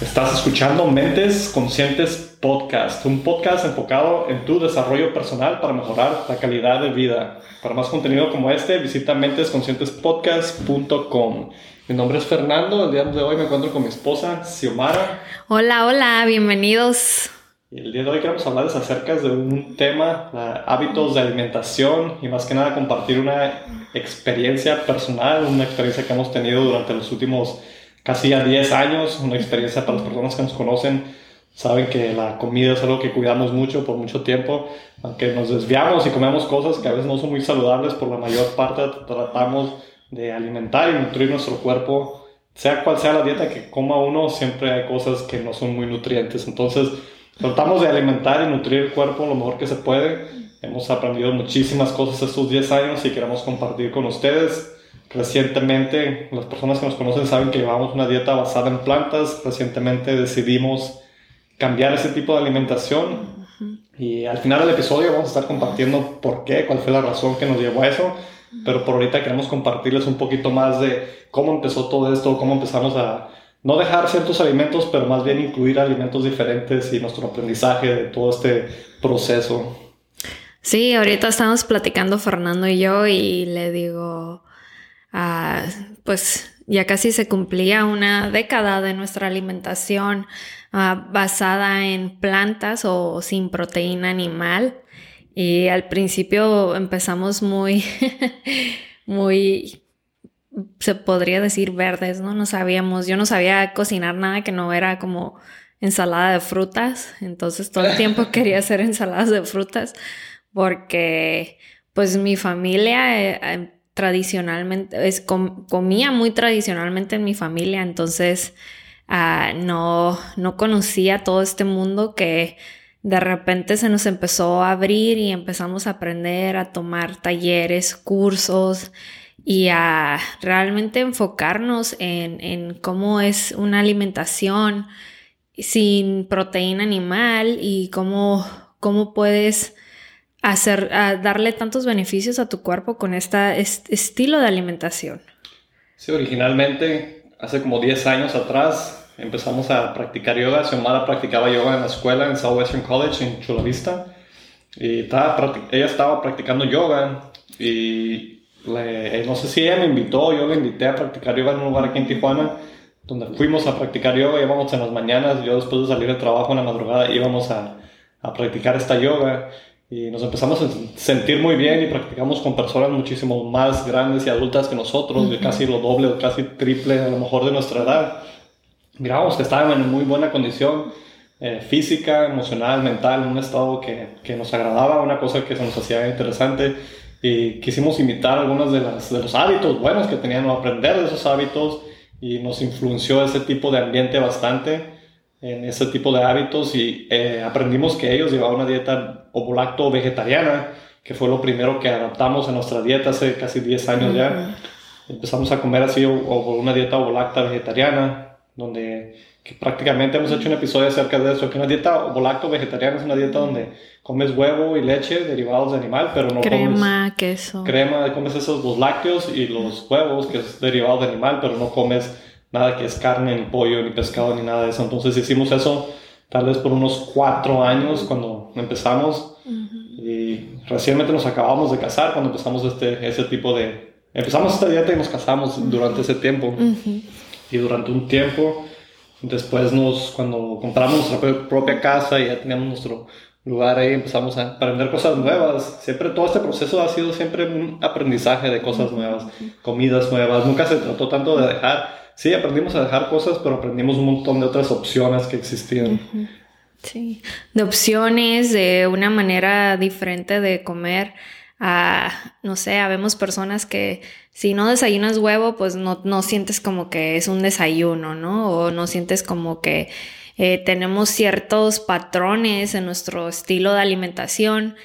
Estás escuchando Mentes Conscientes Podcast, un podcast enfocado en tu desarrollo personal para mejorar la calidad de vida. Para más contenido como este, visita mentesconscientespodcast.com. Mi nombre es Fernando, el día de hoy me encuentro con mi esposa, Xiomara. Hola, hola, bienvenidos. El día de hoy queremos hablarles acerca de un tema, hábitos de alimentación y más que nada compartir una experiencia personal, una experiencia que hemos tenido durante los últimos casi ya 10 años, una experiencia para las personas que nos conocen, saben que la comida es algo que cuidamos mucho por mucho tiempo, aunque nos desviamos y comemos cosas que a veces no son muy saludables, por la mayor parte tratamos de alimentar y nutrir nuestro cuerpo, sea cual sea la dieta que coma uno, siempre hay cosas que no son muy nutrientes, entonces tratamos de alimentar y nutrir el cuerpo lo mejor que se puede. Hemos aprendido muchísimas cosas estos 10 años y queremos compartir con ustedes Recientemente, las personas que nos conocen saben que llevamos una dieta basada en plantas. Recientemente decidimos cambiar ese tipo de alimentación. Y al final del episodio vamos a estar compartiendo por qué, cuál fue la razón que nos llevó a eso. Pero por ahorita queremos compartirles un poquito más de cómo empezó todo esto, cómo empezamos a no dejar ciertos alimentos, pero más bien incluir alimentos diferentes y nuestro aprendizaje de todo este proceso. Sí, ahorita estamos platicando Fernando y yo y le digo, Pues ya casi se cumplía una década de nuestra alimentación ah, basada en plantas o sin proteína animal. Y al principio empezamos muy, muy, se podría decir verdes, ¿no? No sabíamos, yo no sabía cocinar nada que no era como ensalada de frutas. Entonces todo el tiempo quería hacer ensaladas de frutas porque pues mi familia... Eh, tradicionalmente, es, comía muy tradicionalmente en mi familia, entonces ah, no, no conocía todo este mundo que de repente se nos empezó a abrir y empezamos a aprender, a tomar talleres, cursos y a realmente enfocarnos en, en cómo es una alimentación sin proteína animal y cómo, cómo puedes hacer, darle tantos beneficios a tu cuerpo con este estilo de alimentación? Sí, originalmente, hace como 10 años atrás, empezamos a practicar yoga. Xiomara practicaba yoga en la escuela en Southwestern College en Chula Vista. Y estaba, ella estaba practicando yoga y no sé si ella me invitó, yo le invité a practicar yoga en un lugar aquí en Tijuana, donde fuimos a practicar yoga, íbamos en las mañanas, yo después de salir de trabajo en la madrugada íbamos a, a practicar esta yoga y nos empezamos a sentir muy bien y practicamos con personas muchísimo más grandes y adultas que nosotros, de casi lo doble o casi triple a lo mejor de nuestra edad. Miramos que estaban en muy buena condición eh, física, emocional, mental, en un estado que, que, nos agradaba, una cosa que se nos hacía interesante. Y quisimos imitar algunos de, las, de los hábitos buenos que tenían o aprender de esos hábitos y nos influenció ese tipo de ambiente bastante en ese tipo de hábitos y eh, aprendimos que ellos llevaban una dieta ovolacto vegetariana, que fue lo primero que adaptamos a nuestra dieta hace casi 10 años ya. Empezamos a comer así o, una dieta ovolacta vegetariana, donde que prácticamente hemos hecho un episodio acerca de eso, que una dieta ovolacto vegetariana es una dieta donde comes huevo y leche derivados de animal, pero no crema, queso. Crema, comes esos los lácteos y los huevos, que es derivado de animal, pero no comes nada que es carne, ni pollo, ni pescado, ni nada de eso. Entonces hicimos eso tal vez por unos cuatro años cuando empezamos y recientemente nos acabamos de casar cuando empezamos este, ese tipo de... Empezamos esta dieta y nos casamos durante ese tiempo. Y durante un tiempo, después nos, cuando compramos nuestra propia casa y ya teníamos nuestro lugar ahí, empezamos a aprender cosas nuevas. Siempre todo este proceso ha sido siempre un aprendizaje de cosas nuevas, comidas nuevas. Nunca se trató tanto de dejar sí, aprendimos a dejar cosas, pero aprendimos un montón de otras opciones que existían. Sí, de opciones, de una manera diferente de comer. Ah, no sé, habemos personas que si no desayunas huevo, pues no, no sientes como que es un desayuno, ¿no? O no sientes como que eh, tenemos ciertos patrones en nuestro estilo de alimentación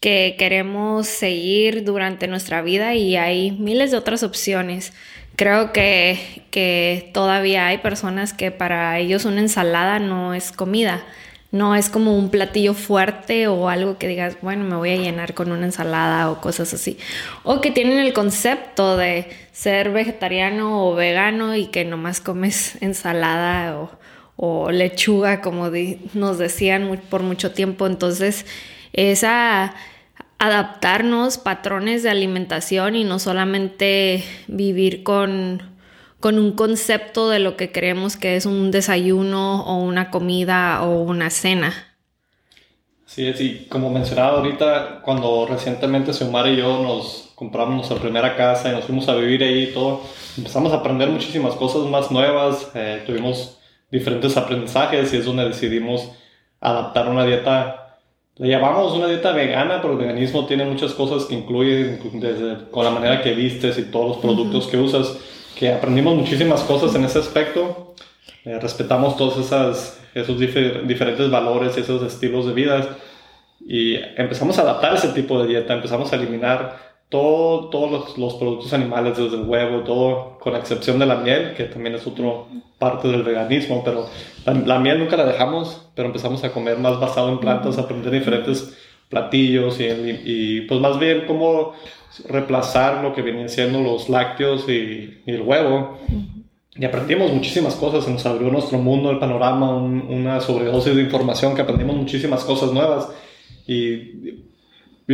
que queremos seguir durante nuestra vida y hay miles de otras opciones creo que, que todavía hay personas que para ellos una ensalada no es comida, no es como un platillo fuerte o algo que digas, bueno, me voy a llenar con una ensalada o cosas así. O que tienen el concepto de ser vegetariano o vegano y que nomás comes ensalada o, o lechuga, como nos decían por mucho tiempo. Entonces, es a adaptarnos patrones de alimentación y no solamente vivir con, con un concepto de lo que creemos que es un desayuno o una comida o una cena. Sí, y como mencionaba ahorita, cuando recientemente Xiomara y yo nos compramos nuestra primera casa y nos fuimos a vivir ahí y todo, empezamos a aprender muchísimas cosas más nuevas, eh, tuvimos diferentes aprendizajes y es donde decidimos adaptar una dieta, le llamamos una dieta vegana, pero el veganismo tiene muchas cosas que incluye desde con la manera que vistes y todos los productos que usas, que aprendimos muchísimas cosas en ese aspecto, eh, respetamos todos esas, esos diferentes valores y esos estilos de vida. Y empezamos a adaptar ese tipo de dieta, empezamos a eliminar todo, todos los, productos animales, desde el huevo, todo, con excepción de la miel, que también es otra parte del veganismo, pero la, miel nunca la dejamos, pero empezamos a comer más basado en plantas, aprender diferentes platillos y, y, pues más bien cómo reemplazar lo que venían siendo los lácteos y, el huevo. Y aprendimos muchísimas cosas, se nos abrió nuestro mundo, el panorama, una sobredosis de información que aprendimos muchísimas cosas nuevas. Y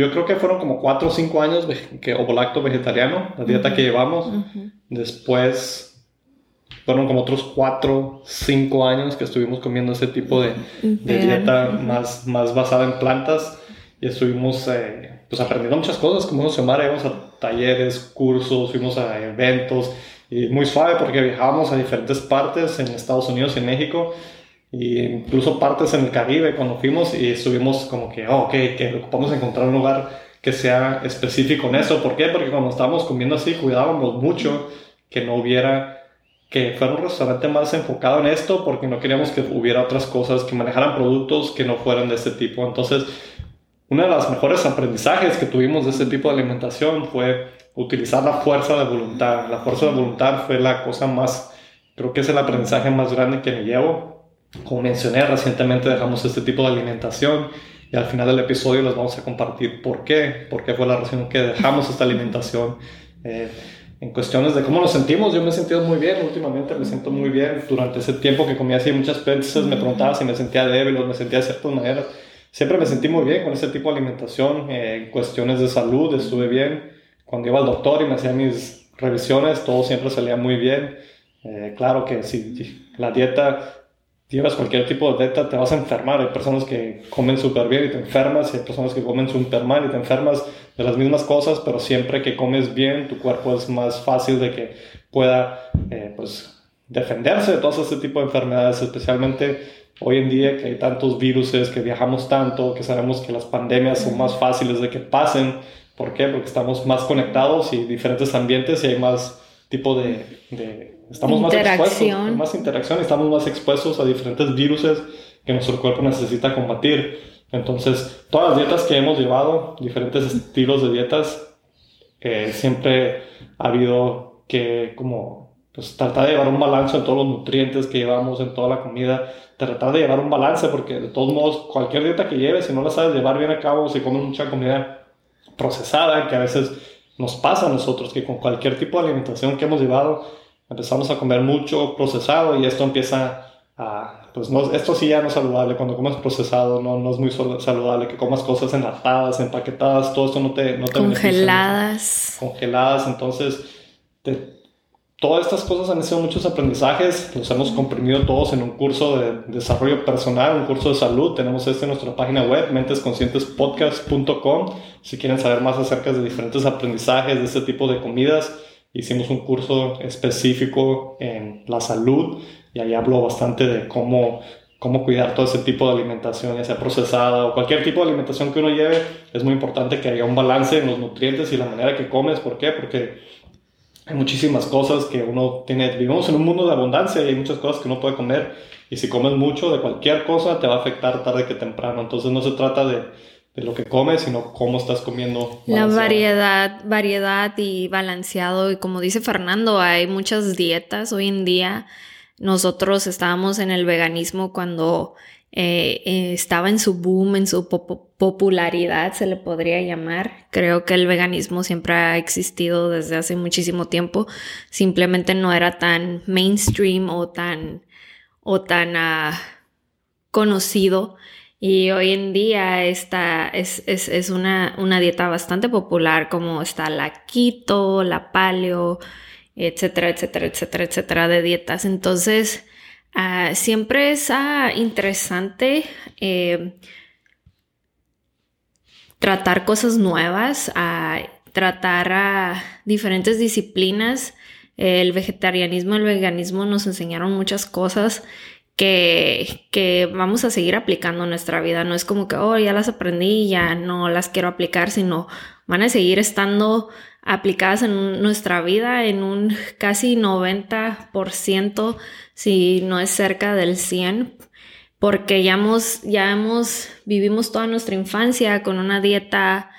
yo creo que fueron como 4 o 5 años que ovolacto vegetariano, la dieta que llevamos. Después fueron como otros 4, 5 años que estuvimos comiendo ese tipo de, dieta más, más basada en plantas. Y estuvimos eh, pues aprendiendo muchas cosas, como llamara, íbamos a talleres, cursos, fuimos a eventos. Y muy suave porque viajábamos a diferentes partes en Estados Unidos y en México incluso partes en el Caribe cuando fuimos y estuvimos como que, oh, ok, que ocupamos encontrar un lugar que sea específico en eso. ¿Por qué? Porque cuando estábamos comiendo así cuidábamos mucho que no hubiera, que fuera un restaurante más enfocado en esto porque no queríamos que hubiera otras cosas, que manejaran productos que no fueran de este tipo. Entonces, uno de los mejores aprendizajes que tuvimos de este tipo de alimentación fue utilizar la fuerza de voluntad. La fuerza de voluntad fue la cosa más, creo que es el aprendizaje más grande que me llevo como mencioné, recientemente dejamos este tipo de alimentación y al final del episodio les vamos a compartir por qué, por qué fue la razón que dejamos esta alimentación. Eh, en cuestiones de cómo nos sentimos, yo me he sentido muy bien, últimamente me siento muy bien. Durante ese tiempo que comía así muchas veces me preguntaba si me sentía débil o me sentía de ciertas maneras. Siempre me sentí muy bien con ese tipo de alimentación. Eh, en cuestiones de salud estuve bien. Cuando iba al doctor y me hacía mis revisiones, todo siempre salía muy bien. Eh, claro que si la dieta llevas cualquier tipo de dieta, te vas a enfermar. Hay personas que comen súper bien y te enfermas, y hay personas que comen súper mal y te enfermas de las mismas cosas, pero siempre que comes bien, tu cuerpo es más fácil de que pueda, eh, pues, defenderse de todo ese tipo de enfermedades, especialmente hoy en día que hay tantos virus, que viajamos tanto, que sabemos que las pandemias son más fáciles de que pasen. ¿Por qué? Porque estamos más conectados y diferentes ambientes y hay más tipo de Estamos más expuestos, más interacción, estamos más expuestos a diferentes virus que nuestro cuerpo necesita combatir. Entonces, todas las dietas que hemos llevado, diferentes estilos de dietas, eh, siempre ha habido que como pues tratar de llevar un balance en todos los nutrientes que llevamos en toda la comida, tratar de llevar un balance porque de todos modos cualquier dieta que lleves, si no la sabes llevar bien a cabo, si comes mucha comida procesada, que a veces nos pasa a nosotros, que con cualquier tipo de alimentación que hemos llevado, empezamos a comer mucho procesado y esto empieza a, pues no, esto sí ya no es saludable, cuando comes procesado no, no es muy saludable, que comas cosas enlatadas, empaquetadas, todo esto no te... No te congeladas. Congeladas, entonces todas estas cosas han sido muchos aprendizajes, los hemos comprimido todos en un curso de desarrollo personal, un curso de salud, tenemos este en nuestra página web, mentesconscientespodcast.com, si quieren saber más acerca de diferentes aprendizajes de este tipo de comidas hicimos un curso específico en la salud y ahí hablo bastante de cómo, cómo cuidar todo ese tipo de alimentación, ya sea procesada o cualquier tipo de alimentación que uno lleve. Es muy importante que haya un balance en los nutrientes y la manera que comes. ¿Por qué? Porque hay muchísimas cosas que uno tiene. Vivimos en un mundo de abundancia y hay muchas cosas que uno puede comer. Y si comes mucho de cualquier cosa, te va a afectar tarde que temprano. Entonces no se trata de de lo que comes, sino cómo estás comiendo. La variedad, variedad y balanceado. Y como dice Fernando, hay muchas dietas hoy en día. Nosotros estábamos en el veganismo cuando eh, eh, estaba en su boom, en su popularidad, se le podría llamar. Creo que el veganismo siempre ha existido desde hace muchísimo tiempo. Simplemente no era tan mainstream o tan o tan ah, conocido. Y hoy en día esta es, es, una, una, dieta bastante popular como está la keto, la paleo, etcétera, etcétera, etcétera, etcétera de dietas. Entonces, ah, siempre es ah, interesante eh, tratar cosas nuevas, a tratar a diferentes disciplinas. El vegetarianismo, el veganismo nos enseñaron muchas cosas que, que, vamos a seguir aplicando en nuestra vida. No es como que, oh, ya las aprendí ya no las quiero aplicar, sino van a seguir estando aplicadas en nuestra vida en un casi 90%, si no es cerca del 100%, porque ya hemos, ya hemos, vivimos toda nuestra infancia con una dieta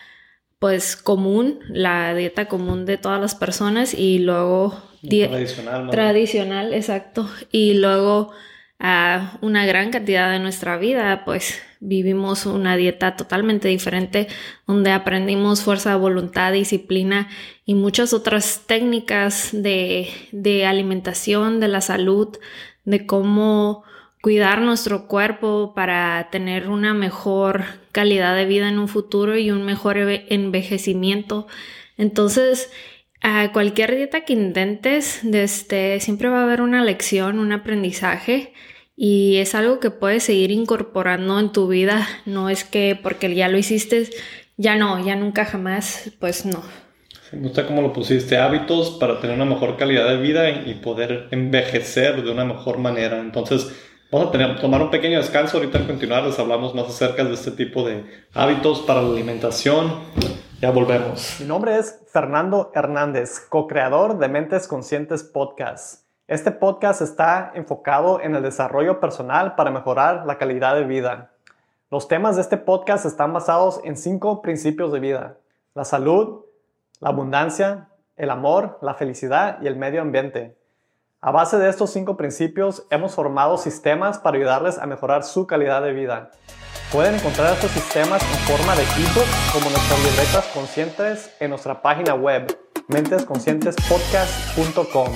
pues común, la dieta común de todas las personas y luego... Tradicional. Tradicional, exacto. Y luego a una gran cantidad de nuestra vida, pues vivimos una dieta totalmente diferente donde aprendimos fuerza voluntad, disciplina y muchas otras técnicas de, de alimentación, de la salud, de cómo cuidar nuestro cuerpo para tener una mejor calidad de vida en un futuro y un mejor envejecimiento. Entonces, a cualquier dieta que intentes, este, siempre va a haber una lección, un aprendizaje y es algo que puedes seguir incorporando en tu vida. No es que porque ya lo hiciste, ya no, ya nunca jamás, pues no. Me gusta cómo lo pusiste, hábitos para tener una mejor calidad de vida y poder envejecer de una mejor manera. Entonces, Vamos a tener, tomar un pequeño descanso. Ahorita al continuar les hablamos más acerca de este tipo de hábitos para la alimentación. Ya volvemos. Mi nombre es Fernando Hernández, co-creador de Mentes Conscientes Podcast. Este podcast está enfocado en el desarrollo personal para mejorar la calidad de vida. Los temas de este podcast están basados en cinco principios de vida. La salud, la abundancia, el amor, la felicidad y el medio ambiente. A base de estos cinco principios, hemos formado sistemas para ayudarles a mejorar su calidad de vida. Pueden encontrar estos sistemas en forma de ebook como nuestras libretas conscientes en nuestra página web mentesconscientespodcast.com.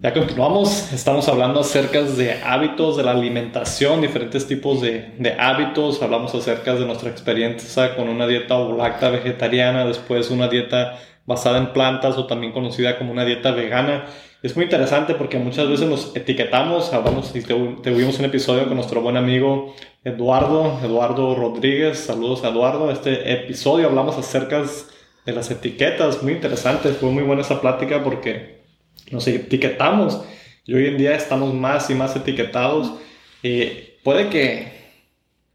Ya continuamos, estamos hablando acerca de hábitos de la alimentación, diferentes tipos de, de hábitos, hablamos acerca de nuestra experiencia con una dieta lacta vegetariana, después una dieta basada en plantas o también conocida como una dieta vegana. Es muy interesante porque muchas veces nos etiquetamos, hablamos y tuvimos un episodio con nuestro buen amigo Eduardo, Eduardo Rodríguez, saludos a Eduardo, este episodio hablamos acerca de las etiquetas, muy interesante, fue muy buena esa plática porque nos etiquetamos y hoy en día estamos más y más etiquetados y puede que,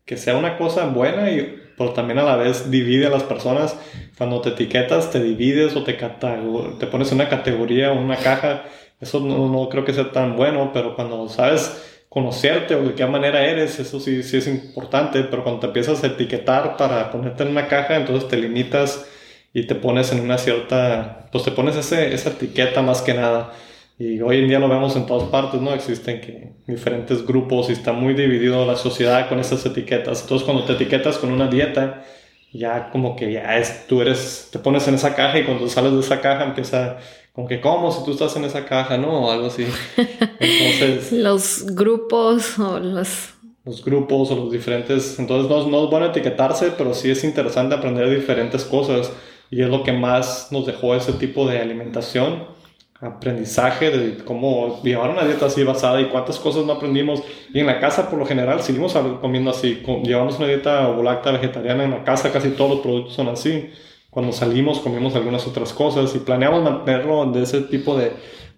que sea una cosa buena y pero también a la vez divide a las personas. Cuando te etiquetas, te divides o te, te pones en una categoría o una caja. Eso no, no, creo que sea tan bueno, pero cuando sabes conocerte o de qué manera eres, eso sí, sí es importante. Pero cuando te empiezas a etiquetar para ponerte en una caja, entonces te limitas y te pones en una cierta, pues te pones ese, esa etiqueta más que nada. Y hoy en día lo vemos en todas partes, ¿no? Existen que diferentes grupos y está muy dividido la sociedad con esas etiquetas. Entonces cuando te etiquetas con una dieta, ya como que ya es, tú eres, te pones en esa caja y cuando sales de esa caja empieza como que como si tú estás en esa caja, ¿no? O algo así. Entonces... los grupos o los... Los grupos o los diferentes... Entonces no, no es bueno etiquetarse, pero sí es interesante aprender diferentes cosas y es lo que más nos dejó ese tipo de alimentación aprendizaje de cómo llevar una dieta así basada y cuántas cosas no aprendimos. Y en la casa, por lo general, seguimos comiendo así. Llevamos una dieta volacta vegetariana en la casa, casi todos los productos son así. Cuando salimos, comimos algunas otras cosas y planeamos mantenerlo de ese tipo de,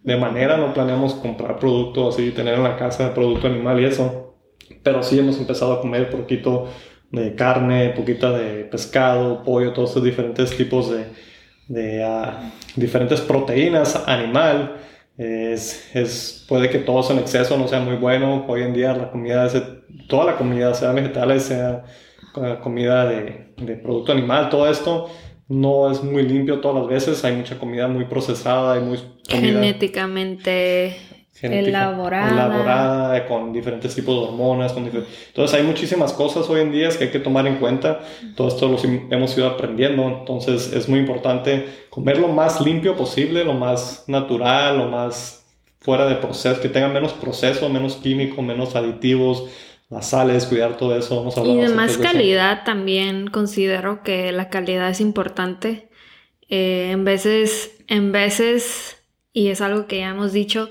de manera. No planeamos comprar productos así, tener en la casa producto animal y eso. Pero sí hemos empezado a comer poquito de carne, poquita de pescado, pollo, todos estos diferentes tipos de de ah, diferentes proteínas animal. Es, es, puede que todo en exceso no sea muy bueno. Hoy en día la comida, toda la comida, sea vegetales, sea ah, comida de, de, producto animal, todo esto no es muy limpio todas las veces. Hay mucha comida muy procesada, y muy genéticamente elaborada. elaborada, con diferentes tipos de hormonas. Con Entonces hay muchísimas cosas hoy en día que hay que tomar en cuenta. Todo esto lo hemos ido aprendiendo. Entonces es muy importante comer lo más limpio posible, lo más natural, lo más fuera de proceso, que tengan menos proceso, menos químico, menos aditivos, las sales, cuidar todo eso. Vamos a y de más calidad también considero que la calidad es importante. Eh, en veces, en veces, y es algo que ya hemos dicho,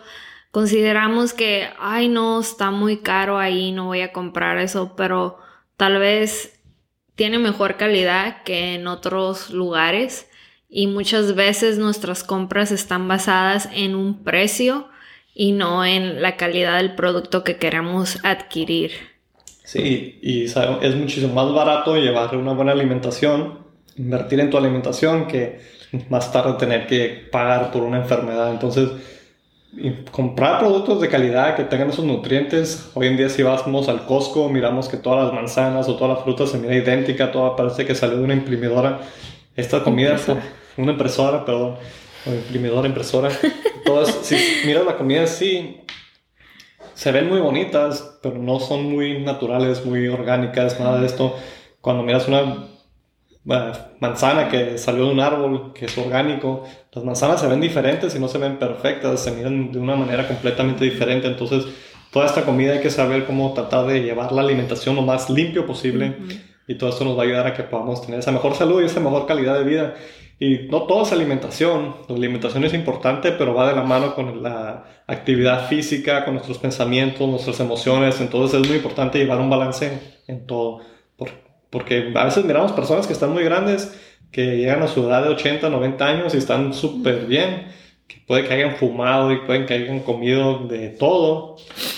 consideramos que, ay no, está muy caro ahí, no voy a comprar eso, pero tal vez tiene mejor calidad que en otros lugares y muchas veces nuestras compras están basadas en un precio y no en la calidad del producto que queremos adquirir. Sí, y es muchísimo más barato llevar una buena alimentación, invertir en tu alimentación que más tarde tener que pagar por una enfermedad. Entonces, comprar productos de calidad que tengan esos nutrientes. Hoy en día si vamos al Costco, miramos que todas las manzanas o todas las frutas se mira idéntica, toda parece que salió de una imprimidora. Esta comida, una impresora, perdón, una imprimidora, impresora. Todas, si miras la comida, sí, se ven muy bonitas, pero no son muy naturales, muy orgánicas, nada de esto. Cuando miras una manzana que salió de un árbol, que es orgánico, las manzanas se ven diferentes y no se ven perfectas, se miran de una manera completamente diferente. Entonces, toda esta comida hay que saber cómo tratar de llevar la alimentación lo más limpio posible. Y todo esto nos va a ayudar a que podamos tener esa mejor salud y esa mejor calidad de vida. Y no toda es alimentación. La alimentación es importante, pero va de la mano con la actividad física, con nuestros pensamientos, nuestras emociones. Entonces es muy importante llevar un balance en todo. Porque a veces miramos personas que están muy grandes, que llegan a su edad de 80, 90 años y están súper bien, que puede que hayan fumado y pueden que hayan comido de todo,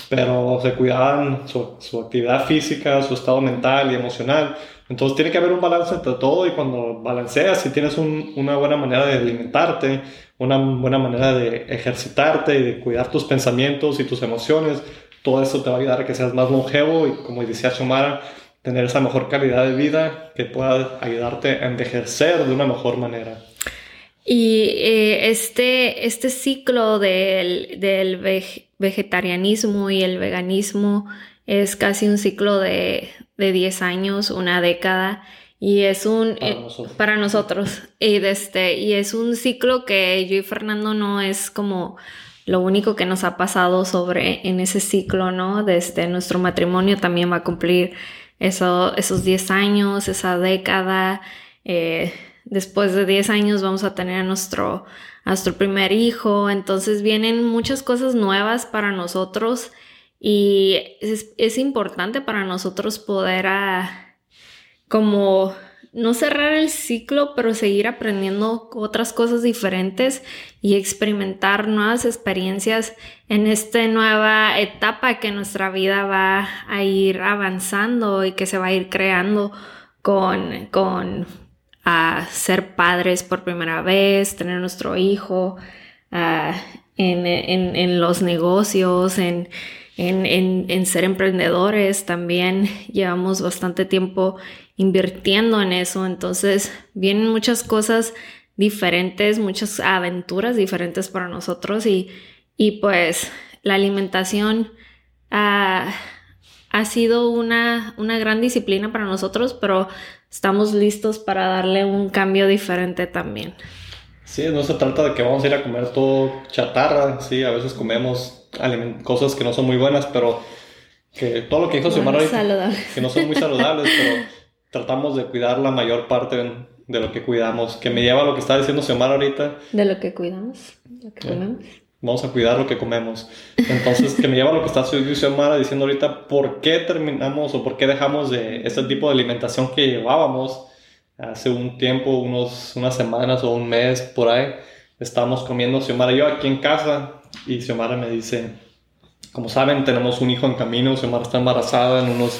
pero se cuidaban su, actividad física, su estado mental y emocional. Entonces tiene que haber un balance entre todo y cuando balanceas, si tienes una buena manera de alimentarte, una buena manera de ejercitarte y de cuidar tus pensamientos y tus emociones, todo eso te va a ayudar a que seas más longevo y como decía Shomara, tener esa mejor calidad de vida que pueda ayudarte a envejecer de una mejor manera. Y eh, este, este ciclo del, del vegetarianismo y el veganismo es casi un ciclo de, de 10 años, una década. Y es un para eh, nosotros, para nosotros. Y, este, y es un ciclo que yo y Fernando no es como lo único que nos ha pasado sobre en ese ciclo, ¿no? Desde nuestro matrimonio también va a cumplir eso, esos 10 años, esa década. Eh, después de 10 años vamos a tener a nuestro, nuestro primer hijo. Entonces vienen muchas cosas nuevas para nosotros y es, importante para nosotros poder ah, como no cerrar el ciclo, pero seguir aprendiendo otras cosas diferentes y experimentar nuevas experiencias en esta nueva etapa que nuestra vida va a ir avanzando y que se va a ir creando con, con a ser padres por primera vez, tener nuestro hijo, en, los negocios, en, en, ser emprendedores también. Llevamos bastante tiempo invirtiendo en eso. Entonces vienen muchas cosas diferentes, muchas aventuras diferentes para nosotros y, pues la alimentación ha sido una, una gran disciplina para nosotros, pero estamos listos para darle un cambio diferente también. Sí, no se trata de que vamos a ir a comer todo chatarra, sí, a veces comemos cosas que no son muy buenas, pero que todo lo que dijo bueno, ahorita, que no son muy saludables, pero tratamos de cuidar la mayor parte de lo que cuidamos, que me lleva a lo que está diciendo Xiomara ahorita. De lo que cuidamos, lo que comemos. Vamos a cuidar lo que comemos. Entonces, que me lleva a lo que está Xiomara diciendo ahorita, ¿por qué terminamos o por qué dejamos de este tipo de alimentación que llevábamos hace un tiempo, unos, unas semanas o un mes por ahí? Estábamos comiendo Xiomara y yo aquí en casa y Xiomara me dice, como saben, tenemos un hijo en camino. Xiomara está embarazada en unos,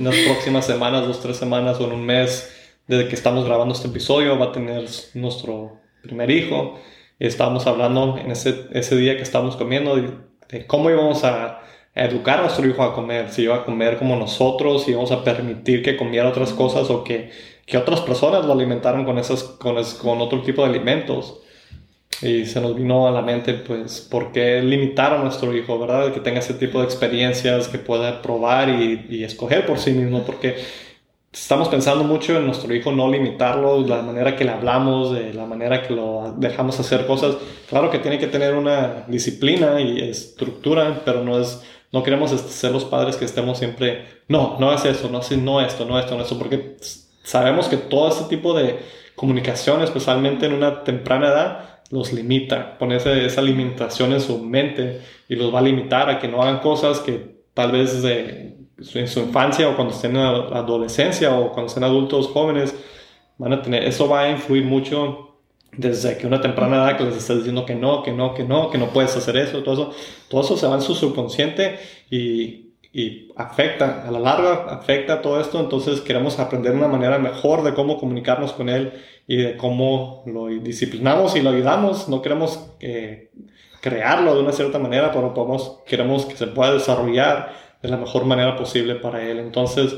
unas próximas semanas, dos, tres semanas o en un mes desde que estamos grabando este episodio. Va a tener nuestro primer hijo. Estábamos hablando en ese, ese día que estábamos comiendo de, cómo íbamos a, educar a nuestro hijo a comer. Si iba a comer como nosotros, si íbamos a permitir que comiera otras cosas o que, que otras personas lo alimentaran con, esas, con, con otro tipo de alimentos. Y se nos vino a la mente, pues, ¿por qué limitar a nuestro hijo, verdad? Que tenga ese tipo de experiencias, que pueda probar y, y escoger por sí mismo, porque estamos pensando mucho en nuestro hijo, no limitarlo, la manera que le hablamos, de la manera que lo dejamos hacer cosas. Claro que tiene que tener una disciplina y estructura, pero no es, no queremos este, ser los padres que estemos siempre, no, no es eso, no es no esto, no esto, no esto, porque sabemos que todo este tipo de comunicación, especialmente en una temprana edad, los limita, pone esa limitación en su mente y los va a limitar a que no hagan cosas que tal vez de en su infancia o cuando estén en la adolescencia o cuando estén adultos jóvenes, van a tener, eso va a influir mucho desde que una temprana edad que les está diciendo que no, que no, que no, que no puedes hacer eso, todo eso, todo eso se va en su subconsciente y, y afecta, a la larga afecta todo esto, entonces queremos aprender una manera mejor de cómo comunicarnos con él y de cómo lo disciplinamos y lo ayudamos, no queremos eh, crearlo de una cierta manera, pero podemos, queremos que se pueda desarrollar de la mejor manera posible para él. Entonces,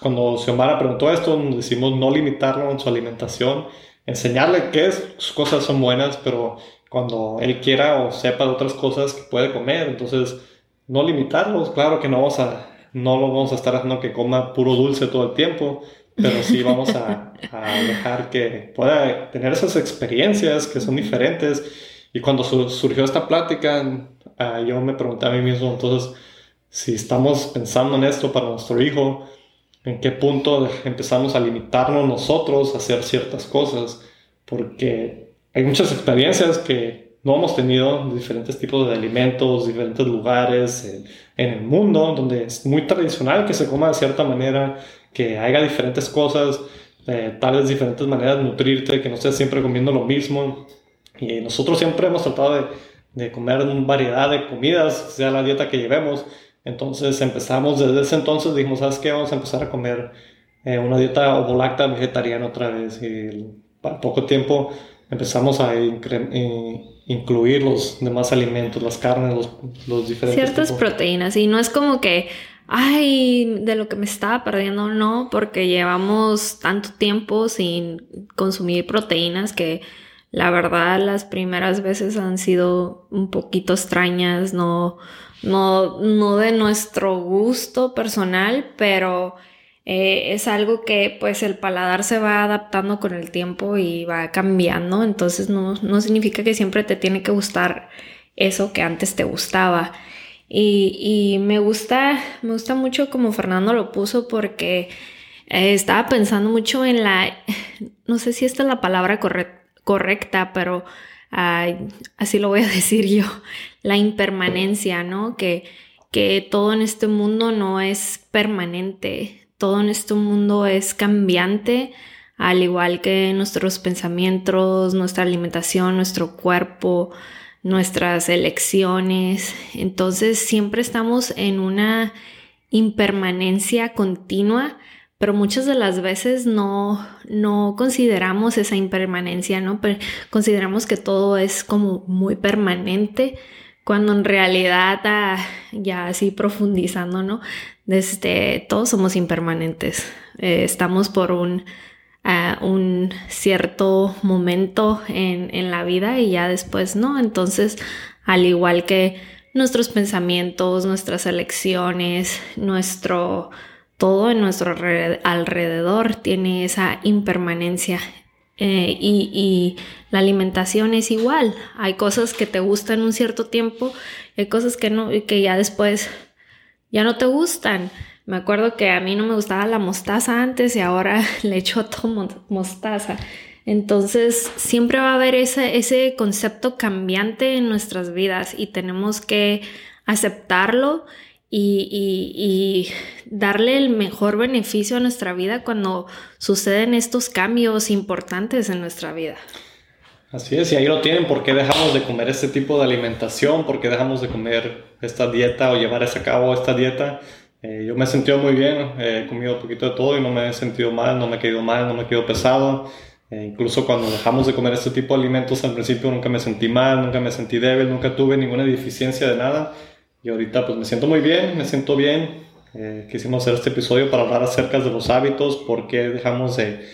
cuando Xiomara preguntó esto, nos decimos no limitarlo en su alimentación, enseñarle que sus cosas son buenas, pero cuando él quiera o sepa de otras cosas que puede comer, entonces no limitarlos. Claro que no vamos a, no lo vamos a estar haciendo que coma puro dulce todo el tiempo, pero sí vamos a, dejar que pueda tener esas experiencias que son diferentes. Y cuando surgió esta plática, ah, yo me pregunté a mí mismo, entonces, si estamos pensando en esto para nuestro hijo, en qué punto empezamos a limitarnos nosotros a hacer ciertas cosas, porque hay muchas experiencias que no hemos tenido diferentes tipos de alimentos, diferentes lugares en, el mundo, donde es muy tradicional que se coma de cierta manera, que haya diferentes cosas, eh, tal vez diferentes maneras de nutrirte, que no estés siempre comiendo lo mismo. Y nosotros siempre hemos tratado de, de comer variedad de comidas, sea la dieta que llevemos, entonces empezamos desde ese entonces, dijimos, ¿sabes qué? Vamos a empezar a comer eh, una dieta ovolacta vegetariana otra vez. Y para poco tiempo empezamos a eh, incluir los demás alimentos, las carnes, los, los diferentes. Ciertas proteínas. Y no es como que, ay, de lo que me estaba perdiendo, no, porque llevamos tanto tiempo sin consumir proteínas que la verdad las primeras veces han sido un poquito extrañas, no no, no de nuestro gusto personal, pero eh, es algo que pues el paladar se va adaptando con el tiempo y va cambiando, entonces no, no significa que siempre te tiene que gustar eso que antes te gustaba. Y, y me gusta, me gusta mucho como Fernando lo puso porque eh, estaba pensando mucho en la, no sé si esta es la palabra correcta, pero así lo voy a decir yo, la impermanencia, ¿no? Que, que todo en este mundo no es permanente, todo en este mundo es cambiante, al igual que nuestros pensamientos, nuestra alimentación, nuestro cuerpo, nuestras elecciones. Entonces siempre estamos en una impermanencia continua pero muchas de las veces no, no consideramos esa impermanencia, ¿no? Pero consideramos que todo es como muy permanente, cuando en realidad, ah, ya así profundizando, ¿no? Desde, todos somos impermanentes, eh, estamos por un, ah, un cierto momento en, en la vida y ya después, ¿no? Entonces, al igual que nuestros pensamientos, nuestras elecciones, nuestro todo en nuestro alrededor tiene esa impermanencia eh, y, la alimentación es igual. Hay cosas que te gustan un cierto tiempo, hay cosas que no, que ya después ya no te gustan. Me acuerdo que a mí no me gustaba la mostaza antes y ahora le echo todo mostaza. Entonces siempre va a haber ese, ese concepto cambiante en nuestras vidas y tenemos que aceptarlo y, darle el mejor beneficio a nuestra vida cuando suceden estos cambios importantes en nuestra vida. Así es, y ahí lo tienen, ¿por qué dejamos de comer este tipo de alimentación? ¿Por qué dejamos de comer esta dieta o llevar a cabo esta dieta? Eh, yo me he sentido muy bien, he comido un poquito de todo y no me he sentido mal, no me he quedado mal, no me he quedado pesado. Eh, incluso cuando dejamos de comer este tipo de alimentos, al principio nunca me sentí mal, nunca me sentí débil, nunca tuve ninguna deficiencia de nada. Y ahorita pues me siento muy bien, me siento bien. Eh, quisimos hacer este episodio para hablar acerca de los hábitos, por qué dejamos de,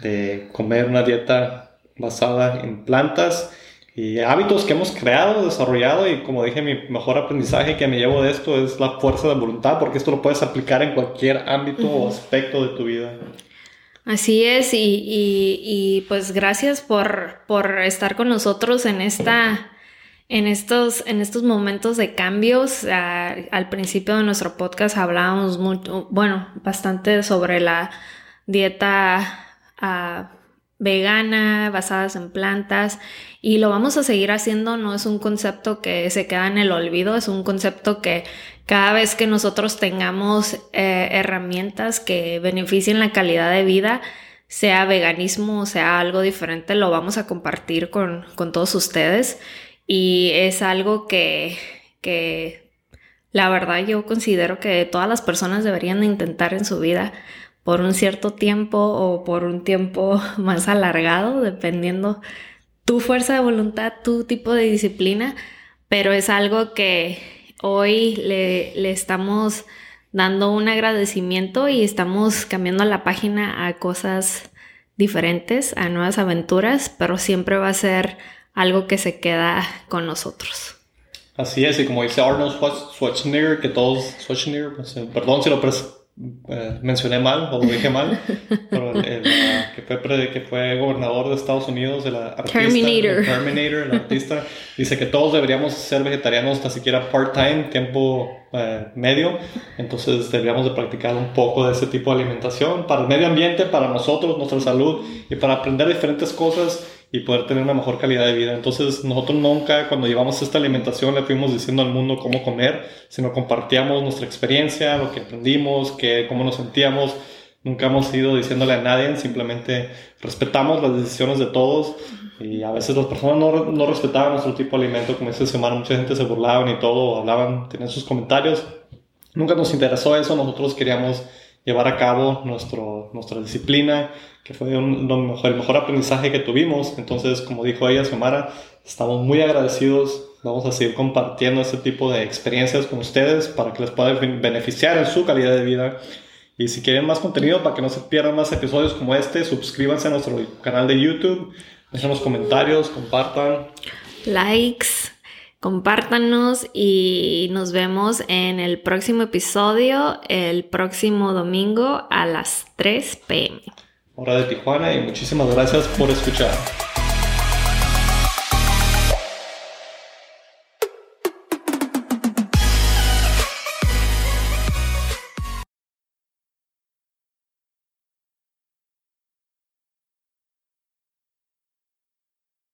de comer una dieta basada en plantas y hábitos que hemos creado, desarrollado y como dije, mi mejor aprendizaje que me llevo de esto es la fuerza de voluntad, porque esto lo puedes aplicar en cualquier ámbito o aspecto de tu vida. Así es, y, y, pues gracias por, por, estar con nosotros en esta, en estos, en estos momentos de cambios. Ah, al principio de nuestro podcast hablábamos mucho, bueno, bastante sobre la dieta uh, vegana, basadas en plantas, y lo vamos a seguir haciendo, no es un concepto que se queda en el olvido, es un concepto que cada vez que nosotros tengamos eh, herramientas que beneficien la calidad de vida, sea veganismo, sea algo diferente, lo vamos a compartir con, con todos ustedes. Y es algo que, que la verdad yo considero que todas las personas deberían intentar en su vida por un cierto tiempo o por un tiempo más alargado, dependiendo tu fuerza de voluntad, tu tipo de disciplina, pero es algo que hoy le, estamos dando un agradecimiento y estamos cambiando la página a cosas diferentes, a nuevas aventuras, pero siempre va a ser algo que se queda con nosotros. Así es, y como dice Arnold Schwarzenegger, que todos, Schwarzenegger, perdón si lo eh, mencioné mal o lo dije mal, pero el, que, fue, que fue gobernador de Estados Unidos, el artista, Terminator. Terminator, el artista, dice que todos deberíamos ser vegetarianos hasta siquiera part-time, tiempo eh, medio, entonces deberíamos de practicar un poco de ese tipo de alimentación para el medio ambiente, para nosotros, nuestra salud y para aprender diferentes cosas y poder tener una mejor calidad de vida. Entonces nosotros nunca cuando llevamos esta alimentación le fuimos diciendo al mundo cómo comer, sino compartíamos nuestra experiencia, lo que aprendimos, que, cómo nos sentíamos. Nunca hemos ido diciéndole a nadie, simplemente respetamos las decisiones de todos y a veces las personas no, no respetaban nuestro tipo de alimento, como esta semana mucha gente se burlaban y todo, hablaban, tenían sus comentarios. Nunca nos interesó eso, nosotros queríamos llevar a cabo nuestro, nuestra disciplina, que fue un, el mejor aprendizaje que tuvimos. Entonces, como dijo ella, Xiomara, estamos muy agradecidos. Vamos a seguir compartiendo este tipo de experiencias con ustedes para que les pueda beneficiar en su calidad de vida. Y si quieren más contenido para que no se pierdan más episodios como este, suscríbanse a nuestro canal de YouTube, dejen los comentarios, compartan. Likes, compártanos y nos vemos en el próximo episodio el próximo domingo a las 3 pm hora de Tijuana y muchísimas gracias por escuchar.